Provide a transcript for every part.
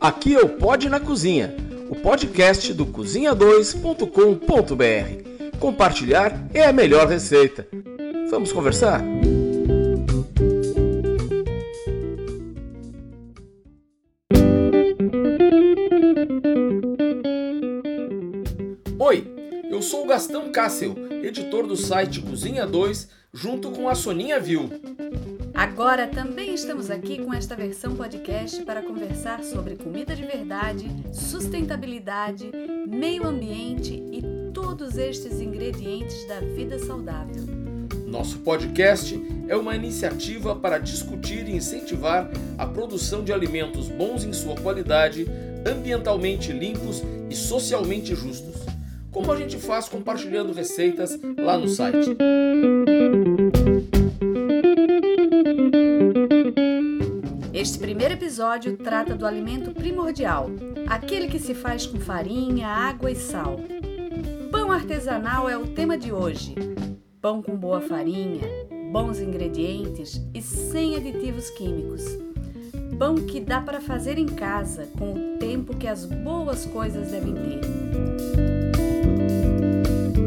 Aqui é o Pod na Cozinha, o podcast do cozinha2.com.br. Compartilhar é a melhor receita. Vamos conversar? Oi, eu sou o Gastão Cássio, editor do site Cozinha 2, junto com a Soninha Viu. Agora também estamos aqui com esta versão podcast para conversar sobre comida de verdade, sustentabilidade, meio ambiente e todos estes ingredientes da vida saudável. Nosso podcast é uma iniciativa para discutir e incentivar a produção de alimentos bons em sua qualidade, ambientalmente limpos e socialmente justos. Como a gente faz compartilhando receitas lá no site. Episódio trata do alimento primordial, aquele que se faz com farinha, água e sal. Pão artesanal é o tema de hoje. Pão com boa farinha, bons ingredientes e sem aditivos químicos. Pão que dá para fazer em casa, com o tempo que as boas coisas devem ter.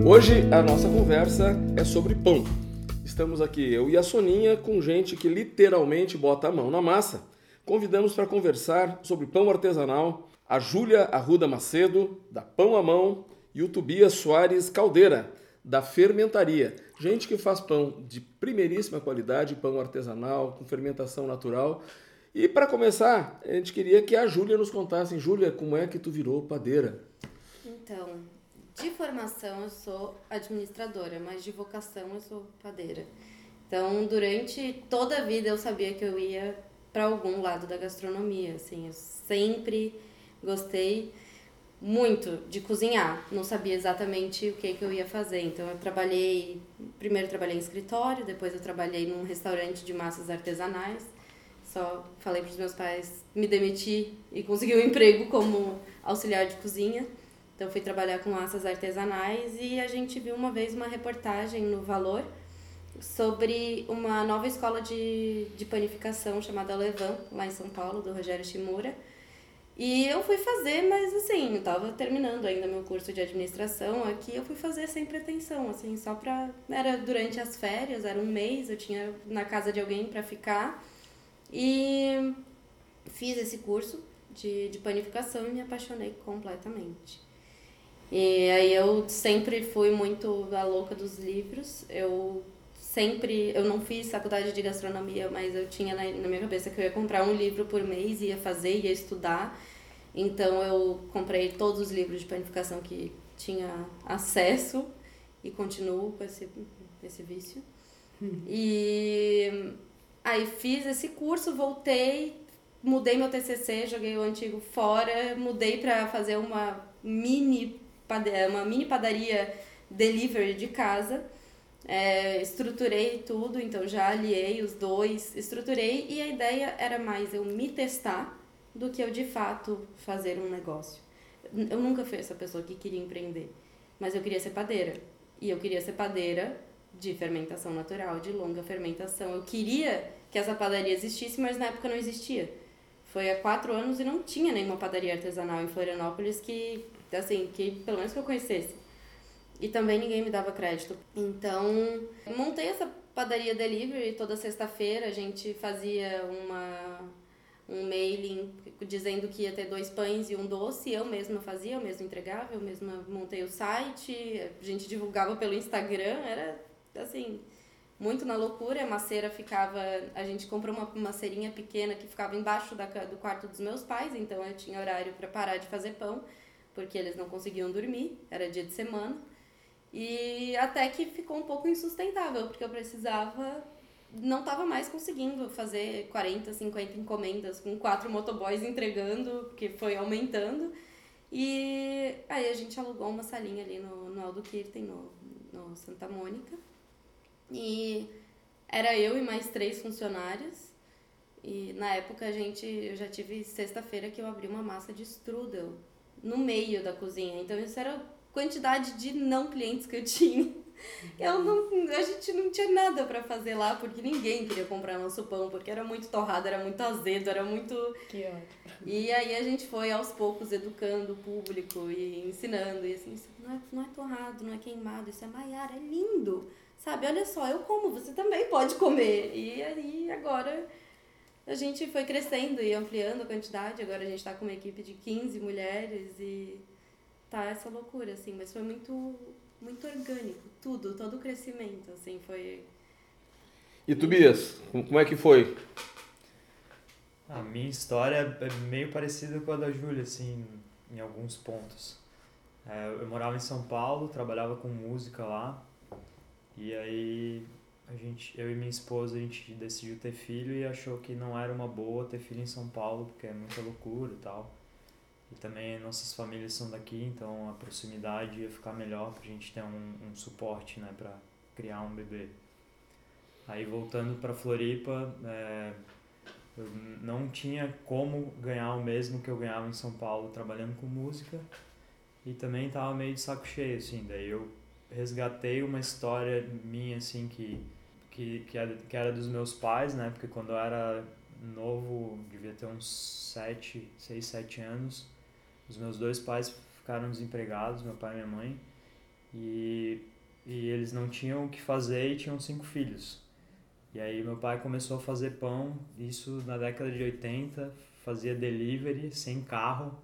Hoje a nossa conversa é sobre pão. Estamos aqui, eu e a Soninha, com gente que literalmente bota a mão na massa. Convidamos para conversar sobre pão artesanal a Júlia Arruda Macedo, da Pão à Mão, e o Tobias Soares Caldeira, da Fermentaria. Gente que faz pão de primeiríssima qualidade, pão artesanal, com fermentação natural. E para começar, a gente queria que a Júlia nos contasse. Júlia, como é que tu virou padeira? Então, de formação eu sou administradora, mas de vocação eu sou padeira. Então, durante toda a vida eu sabia que eu ia para algum lado da gastronomia, assim, eu sempre gostei muito de cozinhar. Não sabia exatamente o que que eu ia fazer. Então eu trabalhei, primeiro trabalhei em escritório, depois eu trabalhei num restaurante de massas artesanais. Só falei para os meus pais me demitir e conseguir um emprego como auxiliar de cozinha. Então fui trabalhar com massas artesanais e a gente viu uma vez uma reportagem no Valor sobre uma nova escola de, de panificação chamada Levan, lá em São Paulo, do Rogério Shimura. E eu fui fazer, mas assim, eu tava terminando ainda meu curso de administração aqui, eu fui fazer sem pretensão, assim, só pra... Era durante as férias, era um mês, eu tinha na casa de alguém para ficar. E fiz esse curso de, de panificação e me apaixonei completamente. E aí eu sempre fui muito a louca dos livros. Eu sempre, eu não fiz faculdade de gastronomia, mas eu tinha na, na minha cabeça que eu ia comprar um livro por mês, ia fazer, ia estudar. Então eu comprei todos os livros de panificação que tinha acesso e continuo com esse, esse vício. E aí fiz esse curso, voltei, mudei meu TCC, joguei o antigo fora, mudei para fazer uma mini uma mini padaria delivery de casa. É, estruturei tudo, então já aliei os dois, estruturei e a ideia era mais eu me testar do que eu de fato fazer um negócio. Eu nunca fui essa pessoa que queria empreender, mas eu queria ser padeira. E eu queria ser padeira de fermentação natural, de longa fermentação. Eu queria que essa padaria existisse, mas na época não existia. Foi há quatro anos e não tinha nenhuma padaria artesanal em Florianópolis que assim, que pelo menos que eu conhecesse. E também ninguém me dava crédito. Então, montei essa padaria delivery toda sexta-feira. A gente fazia uma, um mailing dizendo que ia ter dois pães e um doce. Eu mesma fazia, eu mesma entregava, eu mesma montei o site. A gente divulgava pelo Instagram. Era, assim, muito na loucura. A maceira ficava. A gente comprou uma maceirinha pequena que ficava embaixo da, do quarto dos meus pais. Então, eu tinha horário para parar de fazer pão porque eles não conseguiam dormir, era dia de semana. E até que ficou um pouco insustentável, porque eu precisava. Não estava mais conseguindo fazer 40, 50 encomendas com quatro motoboys entregando, que foi aumentando. E aí a gente alugou uma salinha ali no, no Aldo Kirten, no, no Santa Mônica. E era eu e mais três funcionários. E na época a gente, eu já tive sexta-feira que eu abri uma massa de strudel no meio da cozinha. Então, isso era quantidade de não clientes que eu tinha. Eu não, a gente não tinha nada para fazer lá, porque ninguém queria comprar nosso pão, porque era muito torrado, era muito azedo, era muito... Que ótimo. E aí a gente foi aos poucos educando o público e ensinando, e assim, não é, não é torrado, não é queimado, isso é maiara, é lindo, sabe? Olha só, eu como, você também pode comer. E aí agora a gente foi crescendo e ampliando a quantidade, agora a gente tá com uma equipe de 15 mulheres e tá essa loucura, assim, mas foi muito, muito orgânico, tudo, todo o crescimento, assim, foi... E Tobias, como é que foi? A minha história é meio parecida com a da Júlia, assim, em alguns pontos. É, eu morava em São Paulo, trabalhava com música lá, e aí a gente, eu e minha esposa, a gente decidiu ter filho e achou que não era uma boa ter filho em São Paulo, porque é muita loucura e tal. E também nossas famílias são daqui, então a proximidade ia ficar melhor pra gente ter um, um suporte, né, pra criar um bebê. Aí voltando para Floripa, é, eu não tinha como ganhar o mesmo que eu ganhava em São Paulo trabalhando com música e também tava meio de saco cheio, assim. Daí eu resgatei uma história minha, assim, que, que, que era dos meus pais, né? Porque quando eu era novo, devia ter uns 7, 6, 7 anos, os meus dois pais ficaram desempregados, meu pai e minha mãe, e, e eles não tinham o que fazer e tinham cinco filhos. E aí meu pai começou a fazer pão, isso na década de 80, fazia delivery sem carro,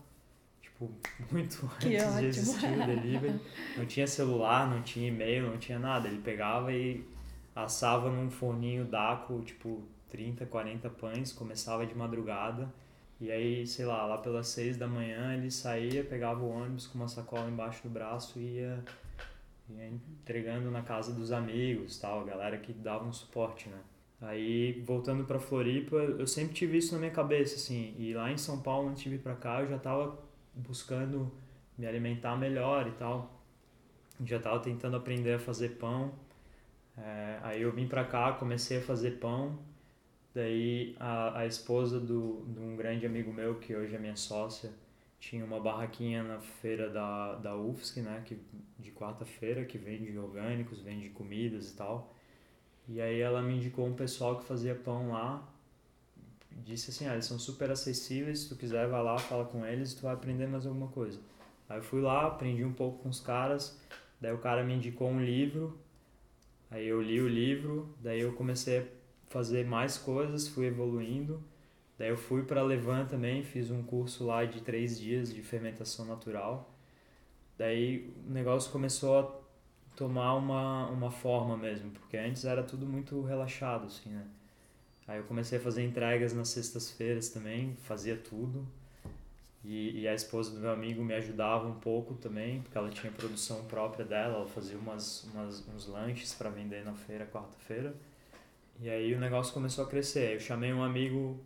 tipo, muito Que antes ótimo. de existir o delivery. Não tinha celular, não tinha e-mail, não tinha nada. Ele pegava e assava num forninho daco, tipo, 30, 40 pães, começava de madrugada. E aí, sei lá, lá pelas seis da manhã ele saía, pegava o ônibus com uma sacola embaixo do braço e ia, ia entregando na casa dos amigos, tal, a galera que dava um suporte, né? Aí, voltando pra Floripa, eu sempre tive isso na minha cabeça, assim, e lá em São Paulo, antes de vir pra cá, eu já tava buscando me alimentar melhor e tal. Já tava tentando aprender a fazer pão. É, aí eu vim pra cá, comecei a fazer pão. Daí a, a esposa do, de um grande amigo meu, que hoje é minha sócia, tinha uma barraquinha na feira da, da UFSC, né, que, de quarta-feira, que vende orgânicos, vende comidas e tal. E aí ela me indicou um pessoal que fazia pão lá. Disse assim, ah, eles são super acessíveis, se tu quiser vai lá, fala com eles, tu vai aprender mais alguma coisa. Aí eu fui lá, aprendi um pouco com os caras, daí o cara me indicou um livro, aí eu li o livro, daí eu comecei fazer mais coisas, fui evoluindo. Daí eu fui para Levan também, fiz um curso lá de três dias de fermentação natural. Daí o negócio começou a tomar uma, uma forma mesmo, porque antes era tudo muito relaxado, assim, né? Aí eu comecei a fazer entregas nas sextas-feiras também, fazia tudo. E, e a esposa do meu amigo me ajudava um pouco também, porque ela tinha produção própria dela, ela fazia umas, umas, uns lanches para vender na feira, quarta-feira. E aí o negócio começou a crescer. Eu chamei um amigo,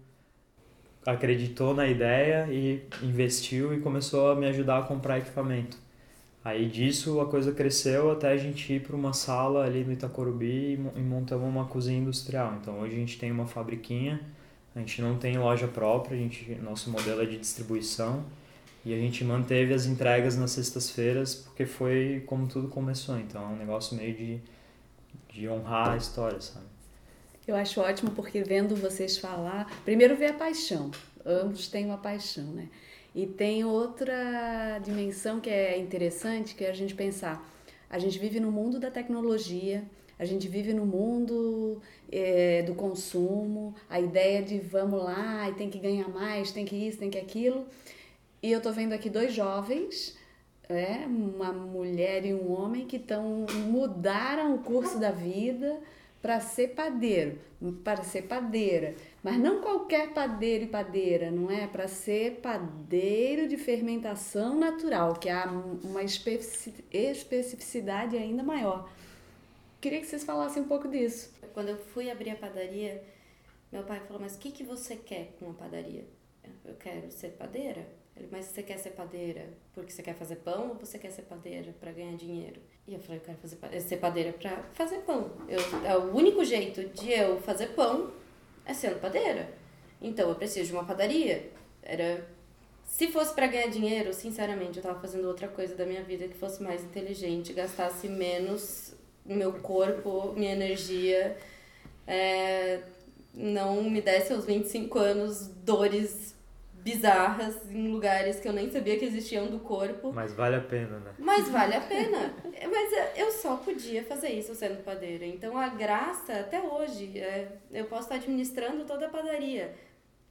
acreditou na ideia e investiu e começou a me ajudar a comprar equipamento. Aí disso a coisa cresceu até a gente ir para uma sala ali no Itacorubi e mo- montamos uma cozinha industrial. Então hoje a gente tem uma fabriquinha, a gente não tem loja própria, a gente, nosso modelo é de distribuição e a gente manteve as entregas nas sextas-feiras porque foi como tudo começou. Então é um negócio meio de, de honrar a história, sabe? Eu acho ótimo porque vendo vocês falar, primeiro ver a paixão. Ambos têm uma paixão, né? E tem outra dimensão que é interessante, que é a gente pensar, a gente vive no mundo da tecnologia, a gente vive no mundo eh, do consumo, a ideia de vamos lá e tem que ganhar mais, tem que isso, tem que aquilo. E eu tô vendo aqui dois jovens, é, uma mulher e um homem que estão mudaram o curso da vida para ser padeiro, para ser padeira, mas não qualquer padeiro e padeira, não é? Para ser padeiro de fermentação natural, que há uma especi- especificidade ainda maior. Queria que vocês falassem um pouco disso. Quando eu fui abrir a padaria, meu pai falou, mas o que, que você quer com a padaria? Eu quero ser padeira. Mas você quer ser padeira porque você quer fazer pão ou você quer ser padeira para ganhar dinheiro? E eu falei, eu quero fazer, pa- ser padeira para fazer pão. Eu, é o único jeito de eu fazer pão é sendo padeira. Então eu preciso de uma padaria. Era se fosse para ganhar dinheiro, sinceramente, eu tava fazendo outra coisa da minha vida que fosse mais inteligente, gastasse menos meu corpo, minha energia, é, não me desse aos 25 anos dores bizarras em lugares que eu nem sabia que existiam do corpo. Mas vale a pena, né? Mas vale a pena. Mas eu só podia fazer isso sendo padeira. Então a graça, até hoje, é, eu posso estar administrando toda a padaria.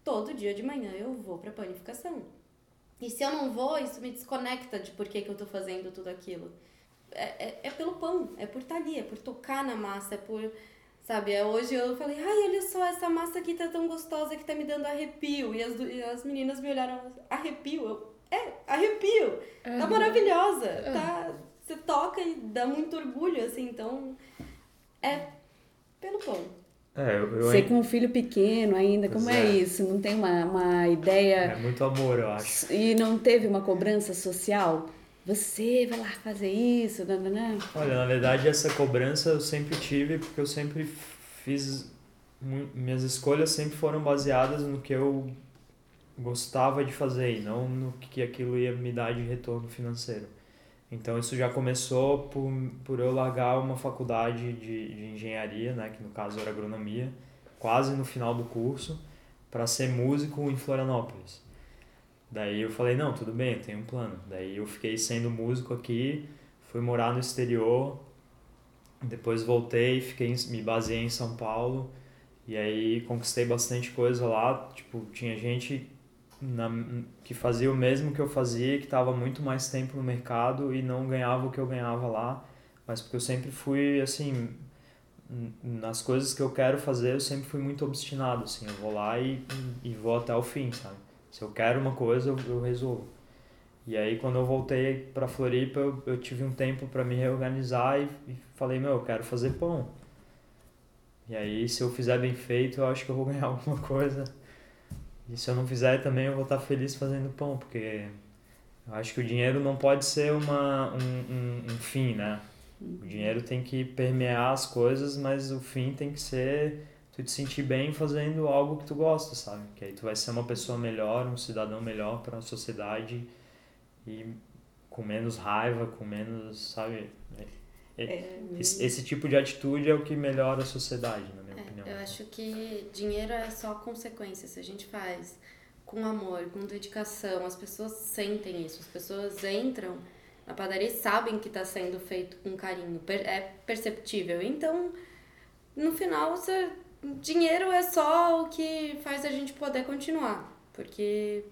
Todo dia de manhã eu vou para panificação. E se eu não vou, isso me desconecta de por que, que eu tô fazendo tudo aquilo. É, é, é pelo pão, é por estar ali, é por tocar na massa, é por Sabe, é, hoje eu falei, ai, olha só, essa massa aqui tá tão gostosa que tá me dando arrepio. E as, e as meninas me olharam, arrepio? Eu, é, arrepio. É. Tá maravilhosa. É. Tá, você toca e dá muito orgulho, assim, então é pelo pão. É, eu, eu... Você com um filho pequeno ainda, como é. é. isso? Não tem uma, uma ideia... É muito amor, eu acho. E não teve uma cobrança social? Você vai lá fazer isso, nananã. Olha, na verdade essa cobrança eu sempre tive porque eu sempre fiz minhas escolhas sempre foram baseadas no que eu gostava de fazer e não no que aquilo ia me dar de retorno financeiro. Então isso já começou por, por eu largar uma faculdade de, de engenharia, né, que no caso era agronomia, quase no final do curso, para ser músico em Florianópolis. Daí eu falei, não, tudo bem, eu tenho um plano. Daí eu fiquei sendo músico aqui, fui morar no exterior, depois voltei, fiquei me baseei em São Paulo e aí conquistei bastante coisa lá, tipo, tinha gente na, que fazia o mesmo que eu fazia, que estava muito mais tempo no mercado e não ganhava o que eu ganhava lá, mas porque eu sempre fui assim, nas coisas que eu quero fazer, eu sempre fui muito obstinado, assim, eu vou lá e, e vou até o fim, sabe? Se eu quero uma coisa, eu, eu resolvo. E aí, quando eu voltei para Floripa, eu, eu tive um tempo para me reorganizar e, e, falei: Meu, eu quero fazer pão. E aí, se eu fizer bem feito, eu acho que eu vou ganhar alguma coisa. E se eu não fizer também, eu vou estar feliz fazendo pão, porque eu acho que o dinheiro não pode ser uma, um, um, um fim, né? O dinheiro tem que permear as coisas, mas o fim tem que ser tu te sentir bem fazendo algo que tu gosta, sabe? Que aí tu vai ser uma pessoa melhor, um cidadão melhor para a sociedade e com menos raiva, com menos, sabe? É, é, esse, esse, tipo de atitude é o que melhora a sociedade, na minha é, opinião. Eu acho que dinheiro é só consequência. Se a gente faz com amor, com dedicação, as pessoas sentem isso. As pessoas entram na padaria e sabem que está sendo feito com carinho. É perceptível. Então, no final, você dinheiro é só o que faz a gente poder continuar. Porque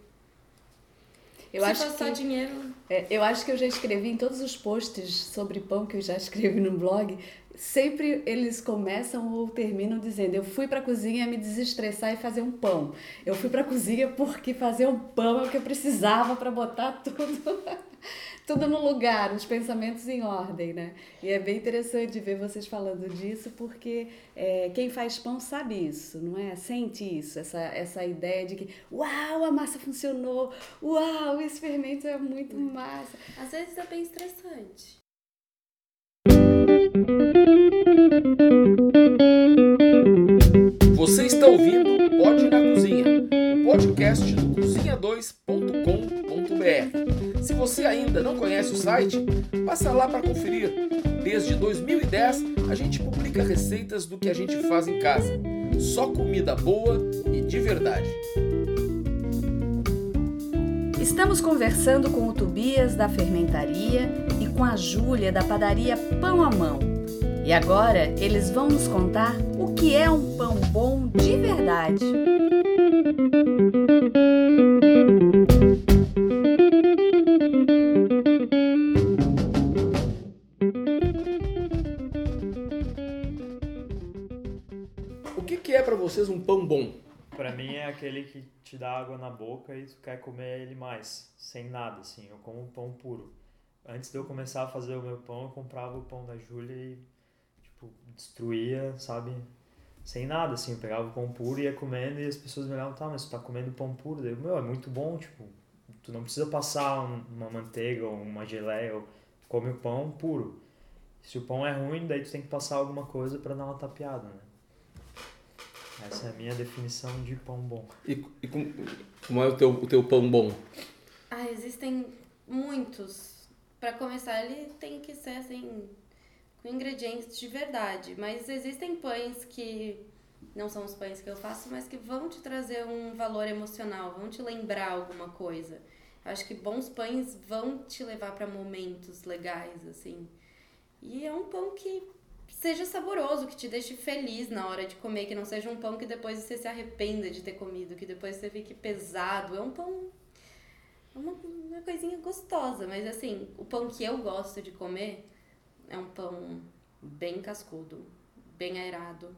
eu Se acho que, dinheiro. É, eu acho que eu já escrevi em todos os posts sobre pão que eu já escrevi no blog. Sempre eles começam ou terminam dizendo: Eu fui para a cozinha me desestressar e fazer um pão. Eu fui para a cozinha porque fazer um pão é o que eu precisava para botar tudo tudo no lugar, os pensamentos em ordem, né? E é bem interessante ver vocês falando disso, porque é, quem faz pão sabe isso, não é? Sente isso, essa, essa ideia de que, uau, a massa funcionou, uau, esse fermento é muito massa. Às vezes é bem estressante. Você está ouvindo Pode na Cozinha, podcast do cozinha2.com.br. Se você ainda não conhece o site, passa lá para conferir. Desde 2010, a gente publica receitas do que a gente faz em casa. Só comida boa e de verdade. Estamos conversando com o Tobias da fermentaria e com a Júlia da padaria Pão à Mão. E agora eles vão nos contar o que é um pão bom de verdade. O que, que é para vocês um pão bom? Para mim é aquele que te dá água na boca e tu quer comer ele mais, sem nada, assim. Eu como um pão puro. Antes de eu começar a fazer o meu pão, eu comprava o pão da Júlia e tipo, destruía, sabe? Sem nada, assim, eu pegava o pão puro e ia comendo e as pessoas me olhavam, tá, mas tu tá comendo pão puro? Daí, meu, é muito bom, tipo, tu não precisa passar uma manteiga ou uma geleia, ou come o pão puro. Se o pão é ruim, daí tu tem que passar alguma coisa para dar uma tapeada, né? Essa é a minha definição de pão bom. E, e como, como é o teu, o teu pão bom? Ah, existem muitos. Para começar, ele tem que ser assim com ingredientes de verdade. Mas existem pães que não são os pães que eu faço, mas que vão te trazer um valor emocional, vão te lembrar alguma coisa. Acho que bons pães vão te levar para momentos legais, assim. E é um pão que seja saboroso, que te deixe feliz na hora de comer, que não seja um pão que depois você se arrependa de ter comido, que depois você fique pesado. É um pão. É uma, uma coisinha gostosa, mas assim, o pão que eu gosto de comer é um pão bem cascudo, bem aerado.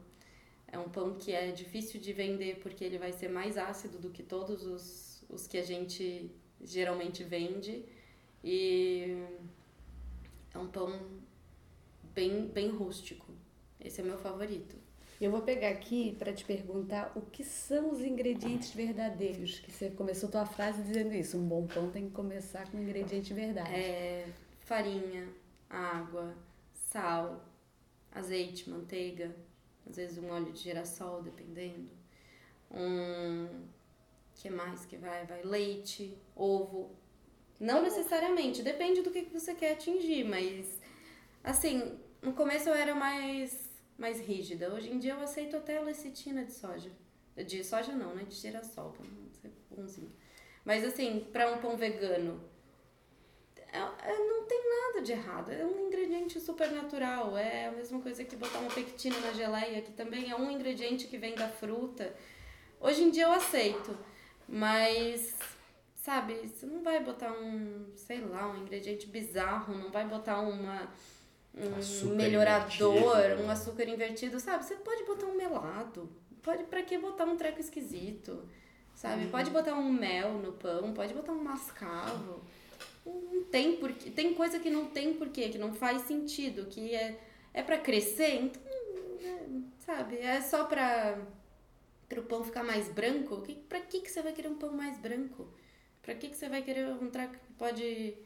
É um pão que é difícil de vender porque ele vai ser mais ácido do que todos os, os que a gente geralmente vende. E é um pão bem, bem rústico. Esse é meu favorito. Eu vou pegar aqui para te perguntar o que são os ingredientes verdadeiros. Que você começou tua frase dizendo isso. Um bom pão tem que começar com ingrediente verdade. É farinha, água, sal, azeite, manteiga, às vezes um óleo de girassol, dependendo. Um que mais que vai? Vai leite, ovo. Não necessariamente, depende do que você quer atingir, mas assim, no começo eu era mais mais rígida. Hoje em dia eu aceito até lecitina de soja. De soja não, né? De girassol, pra não ser bonzinho. Mas assim, para um pão vegano, é, é, não tem nada de errado. É um ingrediente super natural. É a mesma coisa que botar uma pectina na geleia, que também é um ingrediente que vem da fruta. Hoje em dia eu aceito. Mas, sabe, você não vai botar um, sei lá, um ingrediente bizarro, não vai botar uma um açúcar melhorador, invertido. um açúcar invertido, sabe? Você pode botar um melado. Pode para que botar um treco esquisito? Sabe? Uhum. Pode botar um mel no pão, pode botar um mascavo. Não tem porquê. Tem coisa que não tem porquê, que não faz sentido, que é é para crescer, então, é, sabe? É só para o pão ficar mais branco, que, pra que, que você vai querer um pão mais branco? Pra que, que você vai querer um traco que pode,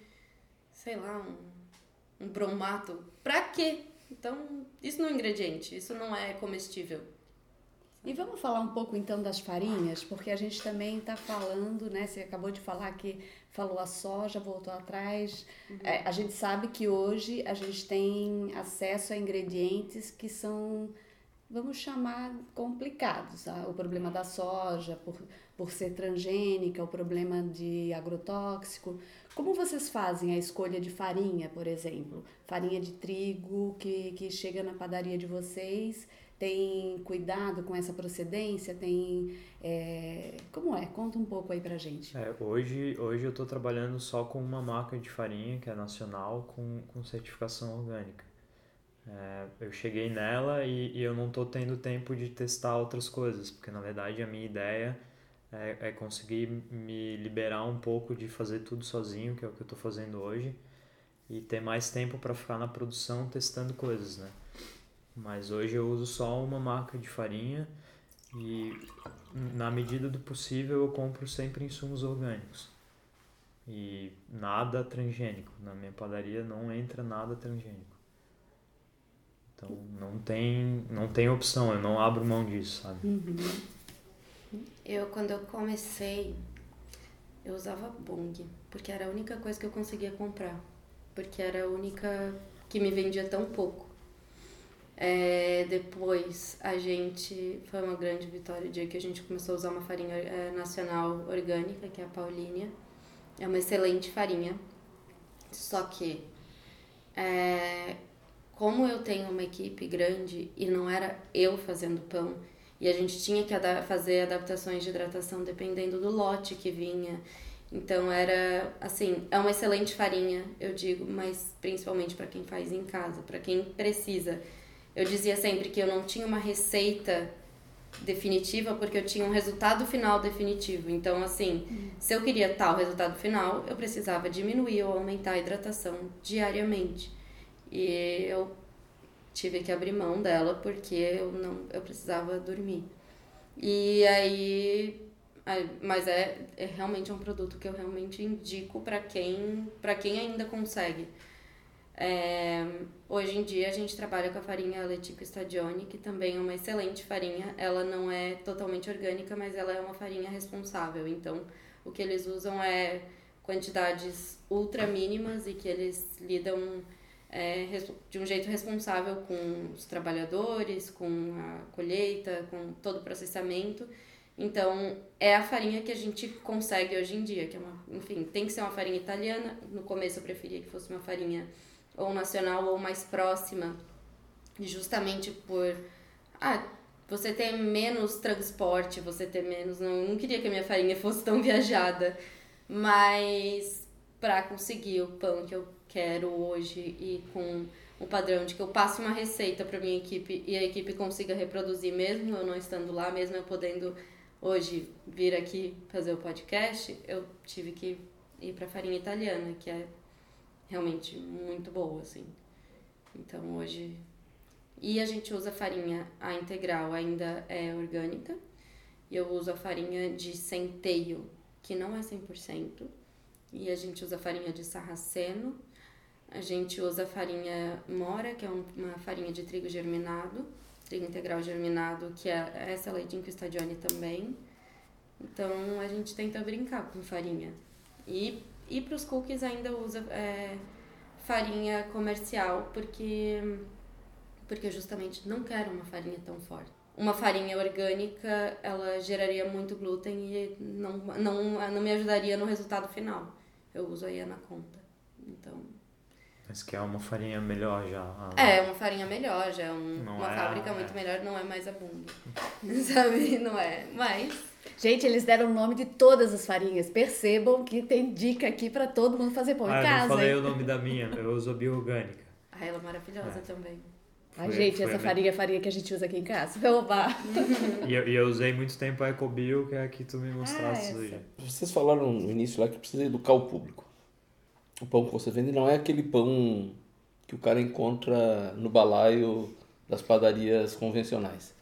sei lá, um, um bromato? Pra quê? Então, isso não é ingrediente, isso não é comestível. E vamos falar um pouco então das farinhas, porque a gente também está falando, né? Você acabou de falar que falou a soja, voltou atrás. Uhum. É, a gente sabe que hoje a gente tem acesso a ingredientes que são vamos chamar complicados. Tá? O problema da soja, por, por ser transgênica, o problema de agrotóxico. Como vocês fazem a escolha de farinha, por exemplo? Farinha de trigo que, que chega na padaria de vocês, tem cuidado com essa procedência? Tem. É... Como é? Conta um pouco aí pra gente. É, hoje, hoje eu estou trabalhando só com uma marca de farinha que é nacional com, com certificação orgânica. É, eu cheguei nela e, e eu não estou tendo tempo de testar outras coisas, porque na verdade a minha ideia é, é conseguir me liberar um pouco de fazer tudo sozinho, que é o que eu estou fazendo hoje, e ter mais tempo para ficar na produção testando coisas, né? Mas hoje eu uso só uma marca de farinha e na medida do possível eu compro sempre insumos orgânicos. E nada transgênico. Na minha padaria não entra nada transgênico. Então não tem, não tem opção, eu não abro mão disso, sabe? Uhum. Eu, quando eu comecei, eu usava Bong, porque era a única coisa que eu conseguia comprar. Porque era a única que me vendia tão pouco. É, depois a gente. Foi uma grande vitória o dia que a gente começou a usar uma farinha é, nacional orgânica, que é a Paulínia. É uma excelente farinha. Só que é, como eu tenho uma equipe grande e não era eu fazendo pão, e a gente tinha que fazer adaptações de hidratação dependendo do lote que vinha. Então era assim, é uma excelente farinha, eu digo, mas principalmente para quem faz em casa, para quem precisa. Eu dizia sempre que eu não tinha uma receita definitiva porque eu tinha um resultado final definitivo. Então, assim, hum. se eu queria tal resultado final, eu precisava diminuir ou aumentar a hidratação diariamente. E eu tive que abrir mão dela porque eu não eu precisava dormir. E aí mas é, é realmente um produto que eu realmente indico para quem para quem ainda consegue. É, hoje em dia a gente trabalha com a farinha Letico Stadione, que também é uma excelente farinha. Ela não é totalmente orgânica, mas ela é uma farinha responsável. Então, o que eles usam é quantidades ultra mínimas e que eles lidam é, de um jeito responsável com os trabalhadores, com a colheita, com todo o processamento. Então, é a farinha que a gente consegue hoje em dia, que é uma, enfim, tem que ser uma farinha italiana. No começo eu preferia que fosse uma farinha ou nacional ou mais próxima, justamente por ah, você ter menos transporte, você ter menos, não, não queria que a minha farinha fosse tão viajada, mas para conseguir o pão que eu quero hoje e com o padrão de que eu passe uma receita para minha equipe e a equipe consiga reproduzir mesmo eu não estando lá, mesmo eu podendo hoje vir aqui fazer o podcast, eu tive que ir para farinha italiana, que é realmente muito boa assim. Então hoje e a gente usa farinha a integral, ainda é orgânica. E eu uso a farinha de centeio, que não é 100%. E a gente usa farinha de sarraceno, a gente usa farinha mora, que é uma farinha de trigo germinado, trigo integral germinado, que é essa lei de Inquistagione também. Então a gente tenta brincar com farinha. E, e para os cookies ainda usa é, farinha comercial, porque, porque eu justamente não quero uma farinha tão forte. Uma farinha orgânica, ela geraria muito glúten e não, não, não me ajudaria no resultado final. Eu uso aí na conta. Então, mas que é uma farinha melhor já. É, uma farinha melhor, já é um, uma é, fábrica é. muito melhor, não é mais a Bung. Sabe? Não é. Mas. Gente, eles deram o nome de todas as farinhas. Percebam que tem dica aqui para todo mundo fazer pão ah, em casa. Eu não falei hein? o nome da minha, eu uso a bioorgânica. Ah, ela é maravilhosa é. também. A gente, essa farinha é a farinha que a gente usa aqui em casa. Oba! e, eu, e eu usei muito tempo a Ecobio, que é a que tu me mostraste ah, hoje. Vocês falaram no início lá que precisa educar o público o pão que você vende não é aquele pão que o cara encontra no balaio das padarias convencionais.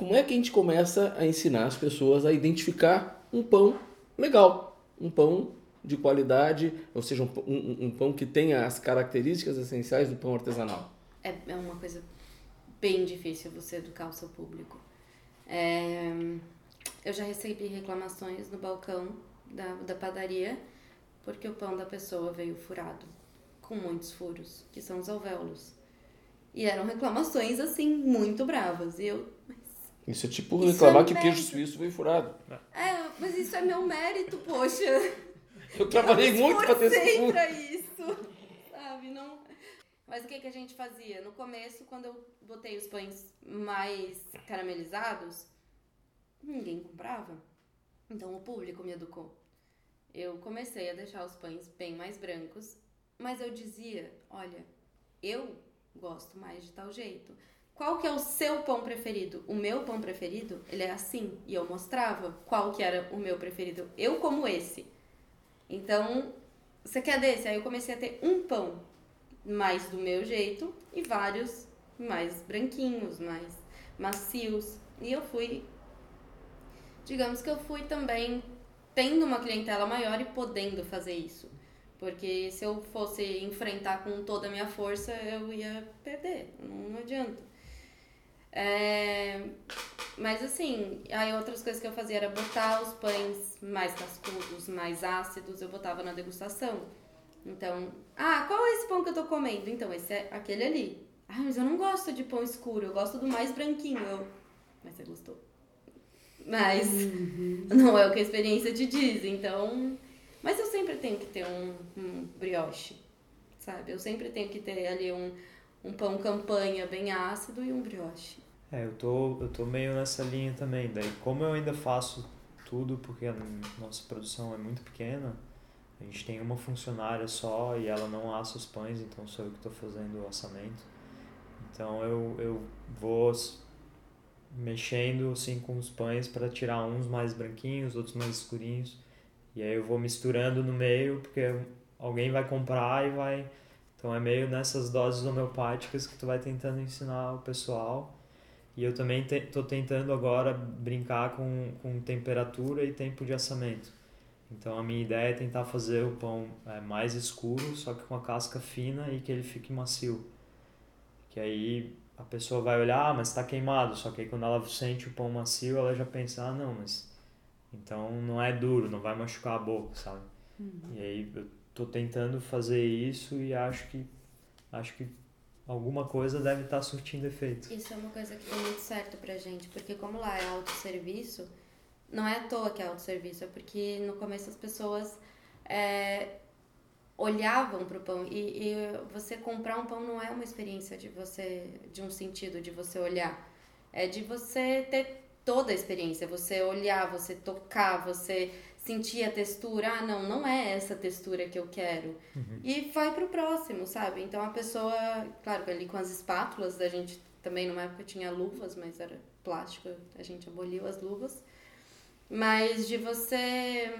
Como é que a gente começa a ensinar as pessoas a identificar um pão legal, um pão de qualidade, ou seja, um, um, um pão que tenha as características essenciais do pão artesanal? É, é uma coisa bem difícil você educar o seu público. É, eu já recebi reclamações no balcão da, da padaria porque o pão da pessoa veio furado, com muitos furos, que são os alvéolos. E eram reclamações, assim, muito bravas. E eu. Isso é tipo reclamar é que o queijo suíço veio furado. É, mas isso é meu mérito, poxa. Eu trabalhei eu muito pra ter esse furo. pra isso. Sabe, não. Mas o que, que a gente fazia? No começo, quando eu botei os pães mais caramelizados, ninguém comprava. Então o público me educou eu comecei a deixar os pães bem mais brancos, mas eu dizia, olha, eu gosto mais de tal jeito. Qual que é o seu pão preferido? O meu pão preferido, ele é assim. E eu mostrava qual que era o meu preferido. Eu como esse. Então, você quer desse? Aí eu comecei a ter um pão mais do meu jeito e vários mais branquinhos, mais macios. E eu fui, digamos que eu fui também tendo uma clientela maior e podendo fazer isso. Porque se eu fosse enfrentar com toda a minha força, eu ia perder. Não, não adianta. É, mas assim, aí outras coisas que eu fazia era botar os pães mais cascudos, mais ácidos, eu botava na degustação. Então, ah, qual é esse pão que eu tô comendo? Então, esse é aquele ali. Ah, mas eu não gosto de pão escuro, eu gosto do mais branquinho. Eu, mas você gostou? Mas uhum. não é o que a experiência te diz. Então. Mas eu sempre tenho que ter um, um brioche, sabe? Eu sempre tenho que ter ali um, um pão campanha bem ácido e um brioche. É, eu tô, eu tô meio nessa linha também. Daí, como eu ainda faço tudo, porque a nossa produção é muito pequena, a gente tem uma funcionária só e ela não assa os pães, então sou eu que estou fazendo o assamento. Então eu, eu vou mexendo assim com os pães para tirar uns mais branquinhos, outros mais escurinhos. E aí eu vou misturando no meio porque alguém vai comprar e vai. Então é meio nessas doses homeopáticas que tu vai tentando ensinar o pessoal. E eu também estou te, tentando agora brincar com, com temperatura e tempo de assamento. Então a minha ideia é tentar fazer o pão é, mais escuro, só que com a casca fina e que ele fique macio. Que aí a pessoa vai olhar, ah, mas está queimado. Só que aí quando ela sente o pão macio, ela já pensa, ah, não, mas então não é duro, não vai machucar a boca, sabe? Uhum. E aí eu tô tentando fazer isso e acho que acho que alguma coisa deve estar tá surtindo efeito. Isso é uma coisa que deu muito certo pra gente, porque como lá é autosserviço, não é à toa que é autosserviço, é porque no começo as pessoas é, olhavam para o pão e, e, você comprar um pão não é uma experiência de você de um sentido de você olhar é de você ter toda a experiência você olhar você tocar você sentir a textura ah não não é essa textura que eu quero uhum. e vai pro próximo sabe então a pessoa claro ali com as espátulas a gente também numa época tinha luvas mas era plástico a gente aboliu as luvas mas de você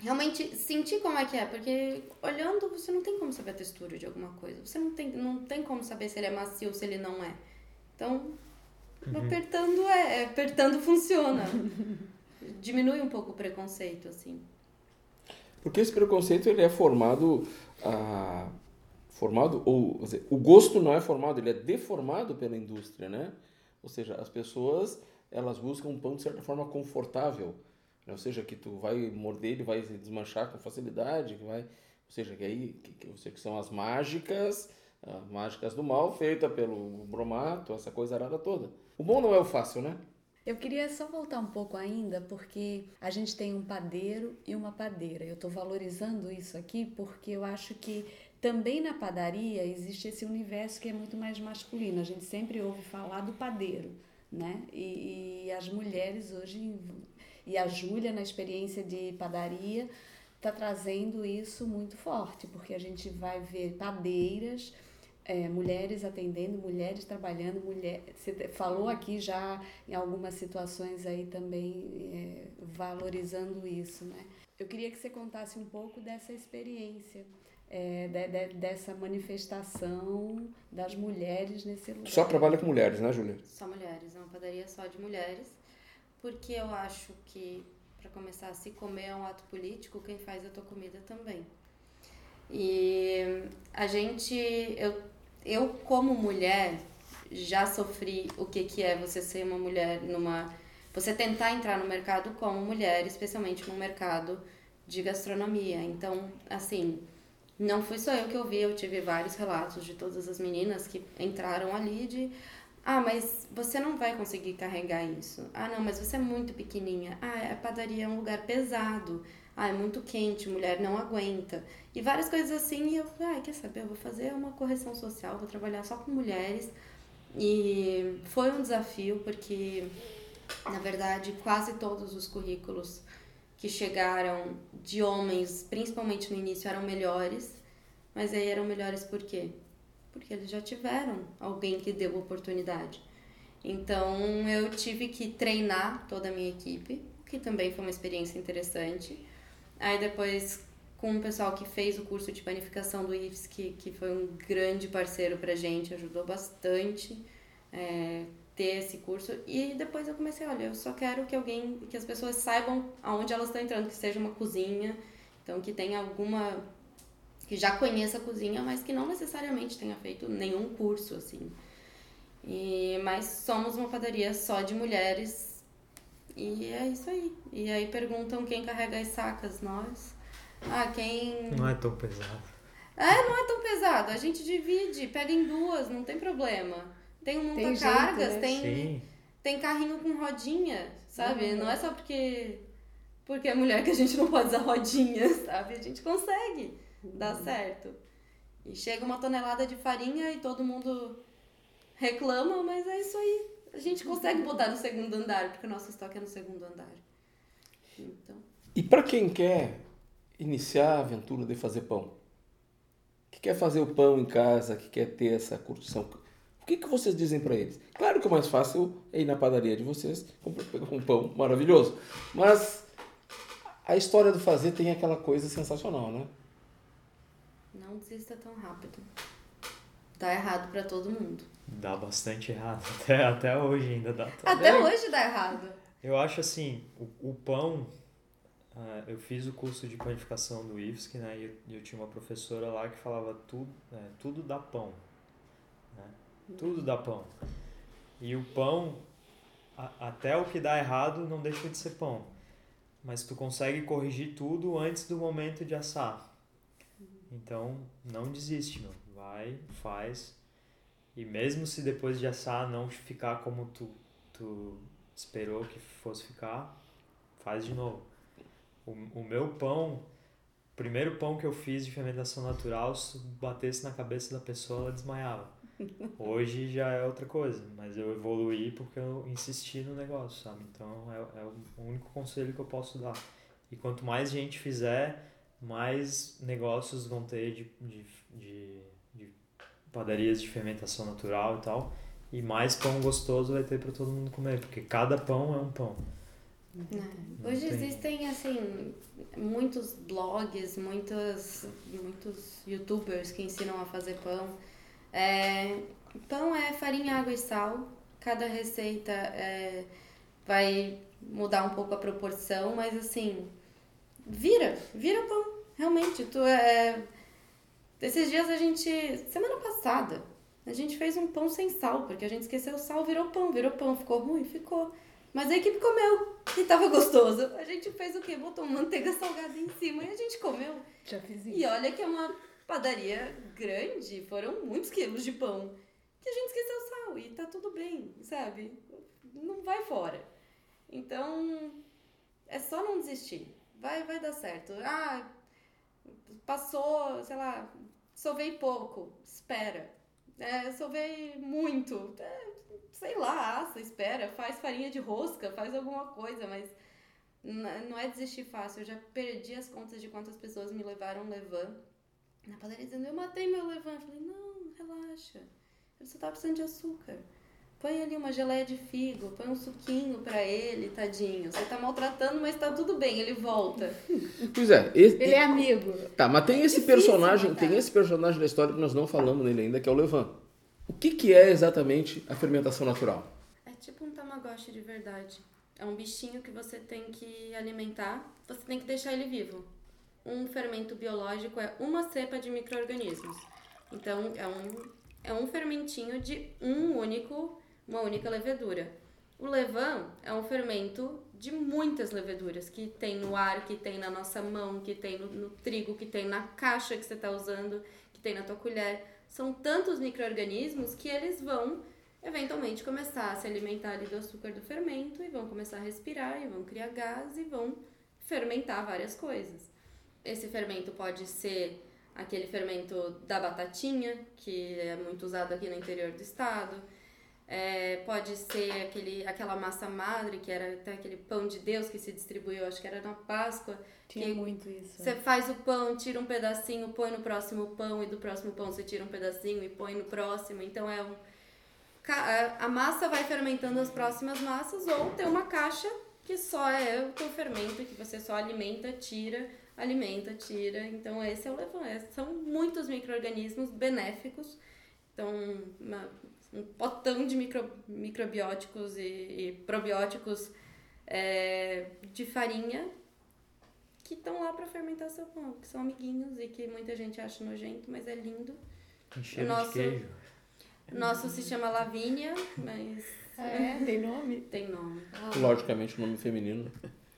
realmente sentir como é que é, porque olhando você não tem como saber a textura de alguma coisa. Você não tem, não tem como saber se ele é macio ou se ele não é. Então, uhum. apertando é, é, apertando funciona. Diminui um pouco o preconceito, assim. Porque esse preconceito ele é formado ah, formado ou dizer, o gosto não é formado, ele é deformado pela indústria, né? Ou seja, as pessoas elas buscam um pão de certa forma confortável né? Ou seja, que tu vai morder, ele vai desmanchar com facilidade, que vai, ou seja, que aí que, que, que são as mágicas, as mágicas do mal feita pelo bromato, essa coisa arada toda. O bom não é o fácil, né? Eu queria só voltar um pouco ainda, porque a gente tem um padeiro e uma padeira. Eu estou valorizando isso aqui porque eu acho que também na padaria existe esse universo que é muito mais masculino. A gente sempre ouve falar do padeiro, né? E, e as mulheres hoje e a Júlia, na experiência de padaria, está trazendo isso muito forte, porque a gente vai ver padeiras, é, mulheres atendendo, mulheres trabalhando, mulher, você falou aqui já em algumas situações aí também é, valorizando isso, né? Eu queria que você contasse um pouco dessa experiência. É, de, de, dessa manifestação das mulheres nesse lugar. Só trabalha com mulheres, né, Júlia? Só mulheres, é uma padaria só de mulheres porque eu acho que, para começar, se comer é um ato político, quem faz a tua comida também. E a gente, eu, eu como mulher, já sofri o que, que é você ser uma mulher numa. Você tentar entrar no mercado como mulher, especialmente no mercado de gastronomia. Então, assim, não fui só eu que ouvi, eu tive vários relatos de todas as meninas que entraram ali de ah, mas você não vai conseguir carregar isso. Ah, não, mas você é muito pequenininha. Ah, a padaria é um lugar pesado. Ah, é muito quente, mulher não aguenta. E várias coisas assim. E eu ah, quer saber? Eu vou fazer uma correção social, vou trabalhar só com mulheres. E foi um desafio, porque, na verdade, quase todos os currículos que chegaram de homens, principalmente no início, eram melhores. Mas aí eram melhores por quê? porque eles já tiveram alguém que deu oportunidade. Então eu tive que treinar toda a minha equipe, que também foi uma experiência interessante. Aí depois com o pessoal que fez o curso de panificação do IFS, que, que foi um grande parceiro pra gente, ajudou bastante é, ter esse curso. E depois eu comecei, olha, eu só quero que alguém, que as pessoas saibam aonde elas estão entrando, que seja uma cozinha, então que tenha alguma que já conheça a cozinha, mas que não necessariamente tenha feito nenhum curso, assim. E, mas somos uma padaria só de mulheres e é isso aí. E aí perguntam quem carrega as sacas, nós. Ah, quem. Não é tão pesado. É, não é tão pesado. A gente divide, pega em duas, não tem problema. Tem um monta-cargas, tem, né? tem, carrinho com rodinha, sabe? Uhum. Não é só porque, porque é mulher que a gente não pode usar rodinha, sabe? A gente consegue dá certo. E chega uma tonelada de farinha e todo mundo reclama, mas é isso aí. A gente consegue botar no segundo andar, porque o nosso estoque é no segundo andar. Então. E para quem quer iniciar a aventura de fazer pão, que quer fazer o pão em casa, que quer ter essa curtição, o que, que vocês dizem para eles? Claro que o mais fácil é ir na padaria de vocês, pegar um pão maravilhoso, mas a história do fazer tem aquela coisa sensacional, né? Não desista tão rápido. Dá errado para todo mundo. Dá bastante errado. Até, até hoje ainda dá. Até hoje dá errado. Eu acho assim, o, o pão. Uh, eu fiz o curso de panificação do IFSC, né? E eu, eu, tinha uma professora lá que falava tudo, é, tudo dá pão. Né? Tudo dá pão. E o pão, a, até o que dá errado, não deixa de ser pão. Mas tu consegue corrigir tudo antes do momento de assar. Então, não desiste, meu. Vai, faz. E mesmo se depois de assar não ficar como tu, tu esperou que fosse ficar, faz de novo. O, o meu pão, o primeiro pão que eu fiz de fermentação natural, se batesse na cabeça da pessoa, ela desmaiava. Hoje já é outra coisa, mas eu evoluí porque eu insisti no negócio, sabe? Então é, é o único conselho que eu posso dar. E quanto mais gente fizer, mais negócios vão ter de, de, de, de padarias de fermentação natural e tal. E mais pão gostoso vai ter para todo mundo comer, porque cada pão é um pão. É. Hoje tem. existem assim muitos blogs, muitos, muitos youtubers que ensinam a fazer pão. É, pão é farinha, água e sal. Cada receita é, vai mudar um pouco a proporção, mas assim, vira, vira pão. Realmente, tu é. Esses dias a gente. Semana passada, a gente fez um pão sem sal, porque a gente esqueceu o sal, virou pão, virou pão, ficou ruim, ficou. Mas a equipe comeu e tava gostoso. A gente fez o quê? Botou manteiga salgada em cima e a gente comeu. Já fiz isso. E olha que é uma padaria grande, foram muitos quilos de pão. Que a gente esqueceu o sal e tá tudo bem, sabe? Não vai fora. Então, é só não desistir. Vai, vai dar certo. Ah, passou, sei lá, sovei pouco, espera. É, sovei muito, é, sei lá, assa, espera, faz farinha de rosca, faz alguma coisa, mas não é desistir fácil. Eu já perdi as contas de quantas pessoas me levaram levan na padaria dizendo, eu matei meu levan. Eu falei, não, relaxa, você tá precisando de açúcar. Põe ali uma geleia de figo, põe um suquinho para ele, tadinho. Você tá maltratando, mas tá tudo bem, ele volta. Pois é. Esse, ele é amigo. Tá, mas tem é esse personagem, tem esse personagem da história que nós não falamos nele ainda, que é o Levan. O que, que é exatamente a fermentação natural? É tipo um tamagotchi de verdade. É um bichinho que você tem que alimentar, você tem que deixar ele vivo. Um fermento biológico é uma cepa de micro-organismos. Então, é um, é um fermentinho de um único uma única levedura. O levain é um fermento de muitas leveduras que tem no ar, que tem na nossa mão, que tem no, no trigo, que tem na caixa que você está usando, que tem na tua colher. São tantos micro-organismos que eles vão eventualmente começar a se alimentar ali do açúcar do fermento e vão começar a respirar e vão criar gás e vão fermentar várias coisas. Esse fermento pode ser aquele fermento da batatinha, que é muito usado aqui no interior do estado é, pode ser aquele, aquela massa madre, que era até aquele pão de Deus que se distribuiu, acho que era na Páscoa. Tinha muito isso. Você faz o pão, tira um pedacinho, põe no próximo pão, e do próximo pão você tira um pedacinho e põe no próximo. Então é um. A massa vai fermentando as próximas massas, ou tem uma caixa que só é o teu fermento, que você só alimenta, tira, alimenta, tira. Então esse é o levante. É, são muitos micro-organismos benéficos. Então, uma, um potão de micro, microbióticos e, e probióticos é, de farinha que estão lá para fermentação, que são amiguinhos e que muita gente acha nojento, mas é lindo. o nosso, de queijo. Nosso se chama Lavínia, mas. É, tem nome? Tem nome. Ah. Logicamente, nome feminino.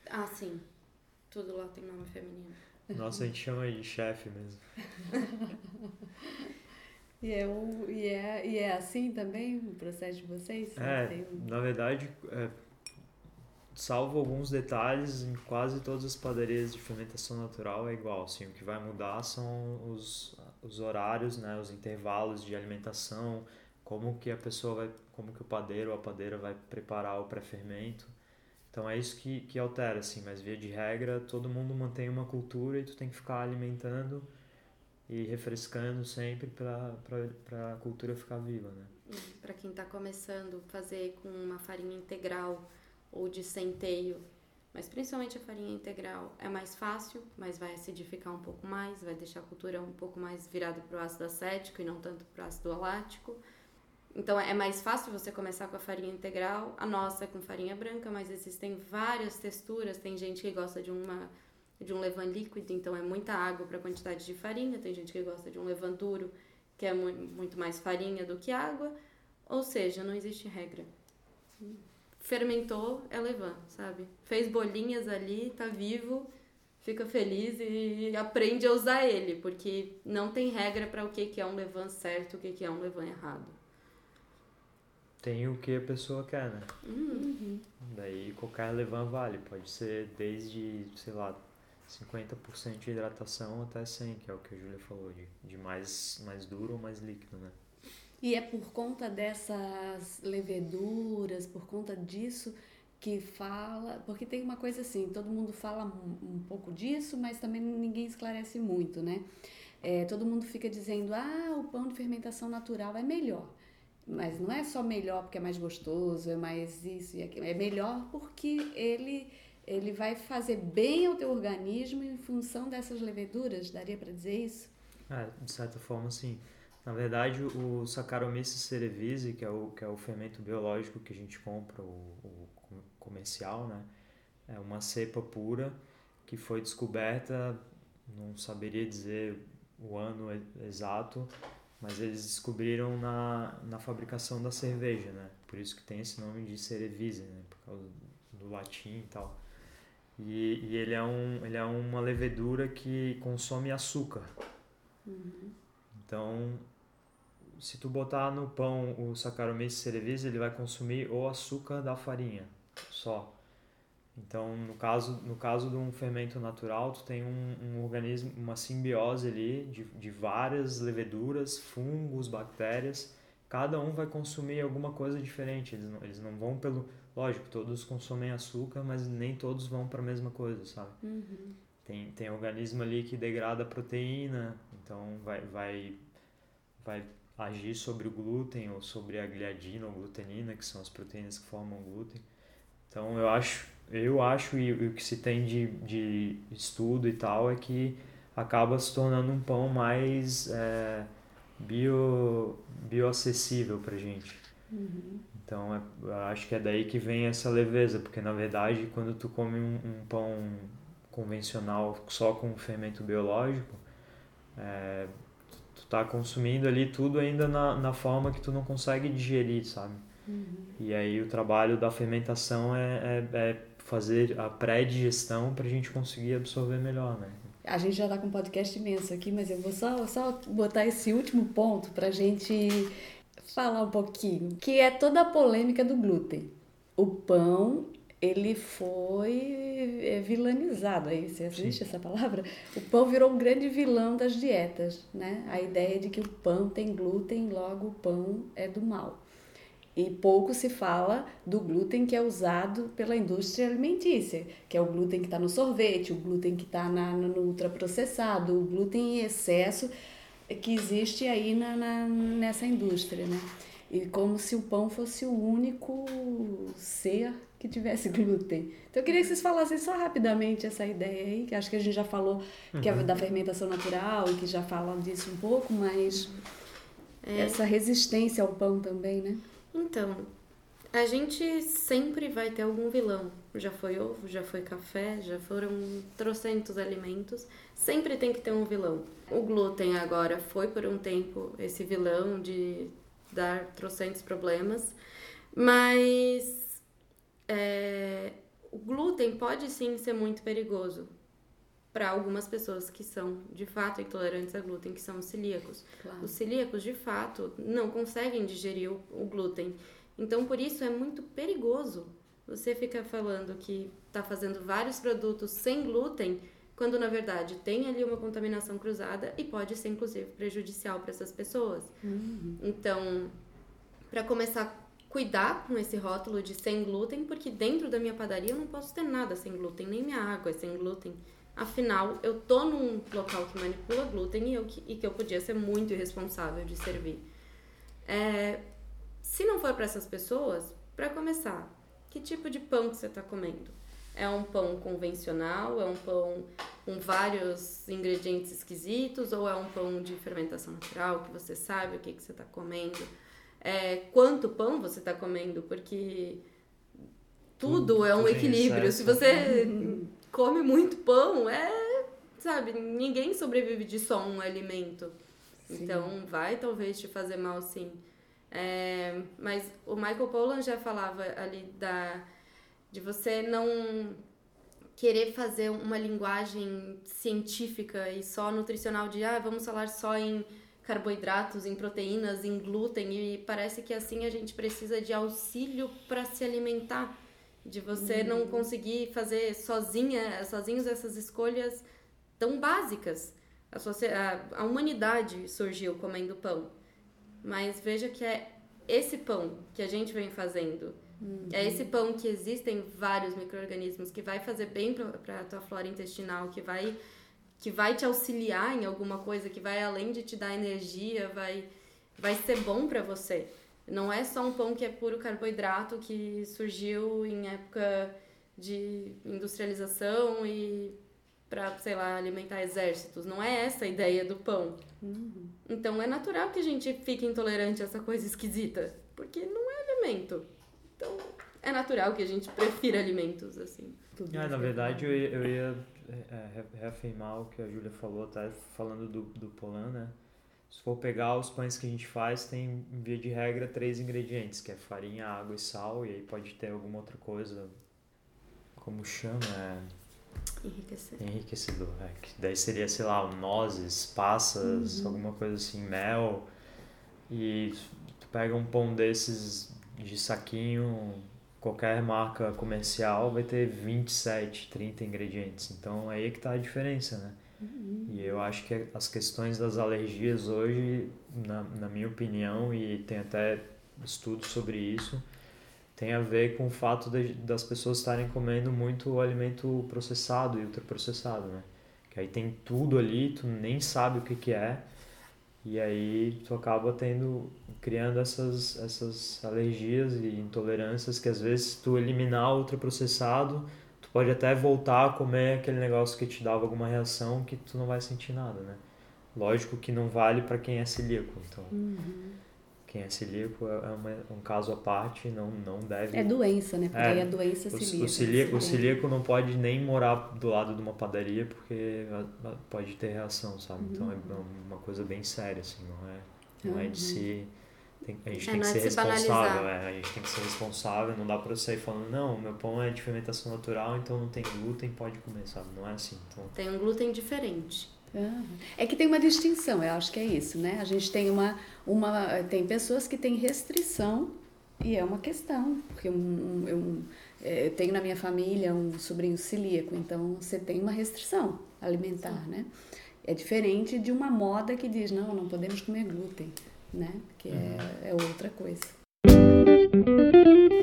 Ah, sim. Tudo lá tem nome feminino. Nossa, a gente chama de chefe mesmo. E é, o, e, é, e é assim também o processo de vocês? É, um... na verdade, é, salvo alguns detalhes, em quase todas as padarias de fermentação natural é igual. Assim, o que vai mudar são os, os horários, né, os intervalos de alimentação, como que a pessoa vai, como que o padeiro ou a padeira vai preparar o pré-fermento. Então é isso que, que altera, assim, mas via de regra todo mundo mantém uma cultura e tu tem que ficar alimentando e refrescando sempre para a cultura ficar viva, né? Para quem está começando, fazer com uma farinha integral ou de centeio, mas principalmente a farinha integral é mais fácil, mas vai acidificar um pouco mais, vai deixar a cultura um pouco mais virada para o ácido acético e não tanto para o ácido lático. Então é mais fácil você começar com a farinha integral. A nossa é com farinha branca, mas existem várias texturas. Tem gente que gosta de uma de um levain líquido, então é muita água para a quantidade de farinha. Tem gente que gosta de um levain duro, que é muito mais farinha do que água. Ou seja, não existe regra. Fermentou é levain, sabe? Fez bolinhas ali, tá vivo, fica feliz e aprende a usar ele, porque não tem regra para o que, que é um levan certo, o que, que é um levan errado. Tem o que a pessoa quer, né? Uhum. Daí qualquer levan vale, pode ser desde, sei lá, 50% de hidratação até 100, que é o que a Júlia falou, de, de mais, mais duro ou mais líquido, né? E é por conta dessas leveduras, por conta disso que fala, porque tem uma coisa assim, todo mundo fala um, um pouco disso, mas também ninguém esclarece muito, né? É, todo mundo fica dizendo, ah, o pão de fermentação natural é melhor. Mas não é só melhor porque é mais gostoso, é mais isso e aquilo. É melhor porque ele, ele vai fazer bem ao teu organismo em função dessas leveduras, daria para dizer isso? É, de certa forma, sim. Na verdade, o Saccharomyces cerevisiae, que é o, que é o fermento biológico que a gente compra, o, o comercial, né? É uma cepa pura que foi descoberta, não saberia dizer o ano exato, mas eles descobriram na, na fabricação da cerveja, né? Por isso que tem esse nome de Cerevisiae, né? Por causa do latim e tal. E, e ele, é um, ele é uma levedura que consome açúcar. Uhum. Então, se tu botar no pão o Saccharomyces cerevisiae, ele vai consumir o açúcar da farinha só. Então, no caso, no caso de um fermento natural, tu tem um, um organismo, uma simbiose ali de, de várias leveduras, fungos, bactérias. Cada um vai consumir alguma coisa diferente. Eles não, eles não vão pelo. Lógico, todos consomem açúcar, mas nem todos vão para a mesma coisa, sabe? Uhum. Tem, tem organismo ali que degrada a proteína, então vai, vai, vai agir sobre o glúten ou sobre a gliadina ou glutenina, que são as proteínas que formam glúten. Então eu acho, eu acho e, o que se tem de, de estudo e tal é que acaba se tornando um pão mais é, bio, bioacessível pra gente. Uhum. Então é, acho que é daí que vem essa leveza, porque na verdade quando tu come um, um pão convencional só com fermento biológico, é, tu, tu tá consumindo ali tudo ainda na, na forma que tu não consegue digerir, sabe? Uhum. E aí o trabalho da fermentação é, é, é fazer a pré-digestão para a gente conseguir absorver melhor, né? A gente já está com um podcast imenso aqui, mas eu vou só, só botar esse último ponto para a gente falar um pouquinho, que é toda a polêmica do glúten. O pão, ele foi é, vilanizado, aí se existe Sim. essa palavra? O pão virou um grande vilão das dietas, né? A ideia de que o pão tem glúten, logo o pão é do mal. E pouco se fala do glúten que é usado pela indústria alimentícia, que é o glúten que está no sorvete, o glúten que está no ultraprocessado, o glúten em excesso que existe aí na, na, nessa indústria, né? E como se o pão fosse o único ser que tivesse glúten. Então eu queria que vocês falassem só rapidamente essa ideia aí, que acho que a gente já falou uhum. que é da fermentação natural e que já fala disso um pouco, mas é. essa resistência ao pão também, né? Então, a gente sempre vai ter algum vilão. Já foi ovo, já foi café, já foram trocentos alimentos. Sempre tem que ter um vilão. O glúten agora foi por um tempo esse vilão de dar trocentos problemas, mas é, o glúten pode sim ser muito perigoso para algumas pessoas que são de fato intolerantes a glúten, que são os celíacos. Claro. Os celíacos, de fato, não conseguem digerir o, o, glúten. Então, por isso é muito perigoso você ficar falando que está fazendo vários produtos sem glúten, quando na verdade tem ali uma contaminação cruzada e pode ser inclusive prejudicial para essas pessoas. Uhum. Então, para começar a cuidar com esse rótulo de sem glúten, porque dentro da minha padaria eu não posso ter nada sem glúten, nem minha água é sem glúten. Afinal, eu tô num local que manipula glúten e, eu, e que eu podia ser muito irresponsável de servir. É, se não for para essas pessoas, para começar, que tipo de pão que você está comendo? É um pão convencional? É um pão com vários ingredientes esquisitos? Ou é um pão de fermentação natural que você sabe o que, que você está comendo? É, quanto pão você está comendo? Porque tudo, tudo é um equilíbrio. Se você come muito pão, é, sabe, ninguém sobrevive de só um alimento. Sim. Então, vai talvez te fazer mal sim. É, mas o Michael Pollan já falava ali da de você não querer fazer uma linguagem científica e só nutricional de ah, vamos falar só em carboidratos, em proteínas, em glúten e parece que assim a gente precisa de auxílio para se alimentar, de você uhum. não conseguir fazer sozinha, sozinhos essas escolhas tão básicas. A, a, a humanidade surgiu comendo pão, mas veja que é esse pão que a gente vem fazendo. Uhum. É esse pão que existem vários micro-organismos que vai fazer bem para a tua flora intestinal, que vai que vai te auxiliar em alguma coisa, que vai além de te dar energia, vai, vai ser bom para você. Não é só um pão que é puro carboidrato que surgiu em época de industrialização e para, sei lá, alimentar exércitos. Não é essa a ideia do pão. Uhum. Então é natural que a gente fique intolerante a essa coisa esquisita, porque não é alimento. Então é natural que a gente prefira alimentos assim. É, na verdade, eu ia, eu ia é, reafirmar o que a Júlia falou, tá falando do, do Polan, né? Se for pegar os pães que a gente faz, tem, em via de regra, três ingredientes, que é farinha, água e sal, e aí pode ter alguma outra coisa, como chama, é... Enriquecedor. Enriquecedor, é. Que daí seria, sei lá, nozes, passas, uhum. alguma coisa assim, mel. E tu pega um pão desses de saquinho, qualquer marca comercial vai ter 27, 30 ingredientes. Então aí é que está a diferença, né? Uhum. E eu acho que as questões das alergias hoje, na, na minha opinião, e tem até estudos sobre isso, tem a ver com o fato de, das pessoas estarem comendo muito alimento processado e ultraprocessado, né? Que aí tem tudo ali, tu nem sabe o que, que é, e aí tu acaba tendo criando essas, essas alergias e intolerâncias que às vezes tu eliminar ultraprocessado, tu pode até voltar a comer aquele negócio que te dava alguma reação que tu não vai sentir nada, né? Lógico que não vale para quem é celíaco, então uhum. Quem é celíaco é uma, um caso à parte, não não deve. É doença, né? Porque é, aí a doença celíaca. O, celíaco, o celíaco não pode nem morar do lado de uma padaria porque pode ter reação, sabe? Uhum. Então é uma coisa bem séria, assim, não é, não uhum. é de se tem, a gente é, tem que ser responsável, é, a gente tem que ser responsável, não dá pra você sair falando, não, meu pão é de fermentação natural, então não tem glúten, pode comer, sabe? Não é assim. Então... Tem um glúten diferente. É que tem uma distinção, eu acho que é isso, né? A gente tem uma, uma tem pessoas que têm restrição e é uma questão, porque um, um, eu, é, eu tenho na minha família um sobrinho celíaco, então você tem uma restrição alimentar, Sim. né? É diferente de uma moda que diz, não, não podemos comer glúten né? Que é, é outra coisa.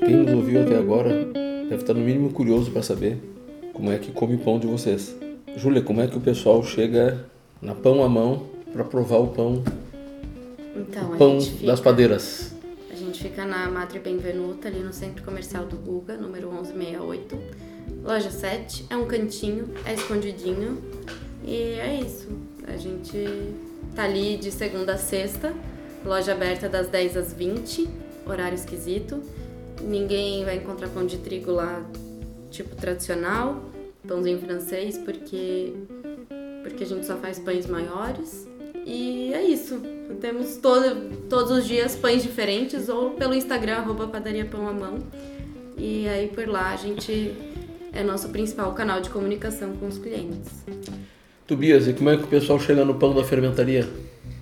Quem nos ouviu até agora deve estar no mínimo curioso para saber como é que come pão de vocês. Júlia, como é que o pessoal chega na pão à mão para provar o pão? Então, o pão fica, das padeiras. A gente fica na Madre Benvenuta, ali no Centro Comercial do Guga, número 1168. Loja 7, é um cantinho, é escondidinho. E é isso. A gente tá ali de segunda a sexta Loja aberta das 10 às 20, horário esquisito. Ninguém vai encontrar pão de trigo lá, tipo tradicional, pãozinho francês, porque porque a gente só faz pães maiores. E é isso. Temos todo, todos os dias pães diferentes ou pelo Instagram, arroba padaria pão à mão. E aí por lá a gente é nosso principal canal de comunicação com os clientes. Tobias, e como é que o pessoal chega no pão da fermentaria?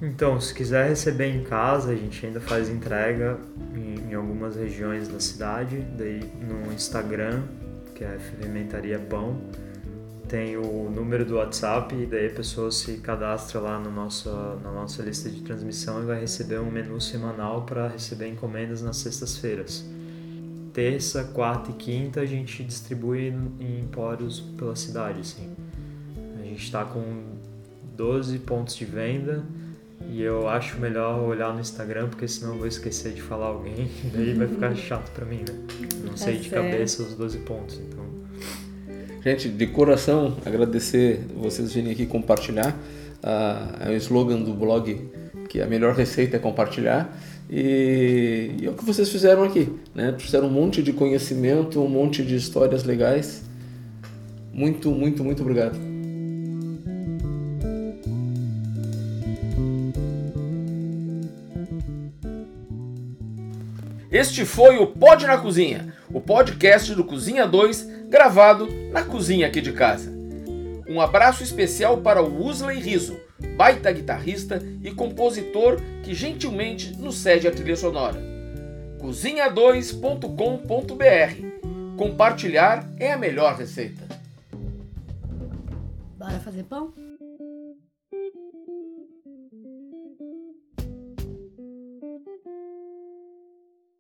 Então, se quiser receber em casa, a gente ainda faz entrega em, em algumas regiões da cidade, daí no Instagram, que é Fermentaria Pão, tem o número do WhatsApp e daí a pessoa se cadastra lá no nosso, na nossa lista de transmissão e vai receber um menu semanal para receber encomendas nas sextas-feiras. Terça, quarta e quinta a gente distribui em empórios pela cidade, assim. A gente está com 12 pontos de venda e eu acho melhor olhar no Instagram, porque senão eu vou esquecer de falar alguém, e daí vai ficar chato para mim, né? Não sei de tá cabeça os 12 pontos, então. Gente, de coração, agradecer vocês virem aqui compartilhar. Ah, é o slogan do blog que a melhor receita é compartilhar. E, e é o que vocês fizeram aqui, né? Trouxeram um monte de conhecimento, um monte de histórias legais. Muito, muito, muito obrigado. Este foi o Pod na Cozinha, o podcast do Cozinha 2 gravado na cozinha aqui de casa. Um abraço especial para o Usley Riso, baita guitarrista e compositor que gentilmente nos cede a trilha sonora. cozinha2.com.br Compartilhar é a melhor receita. Bora fazer pão?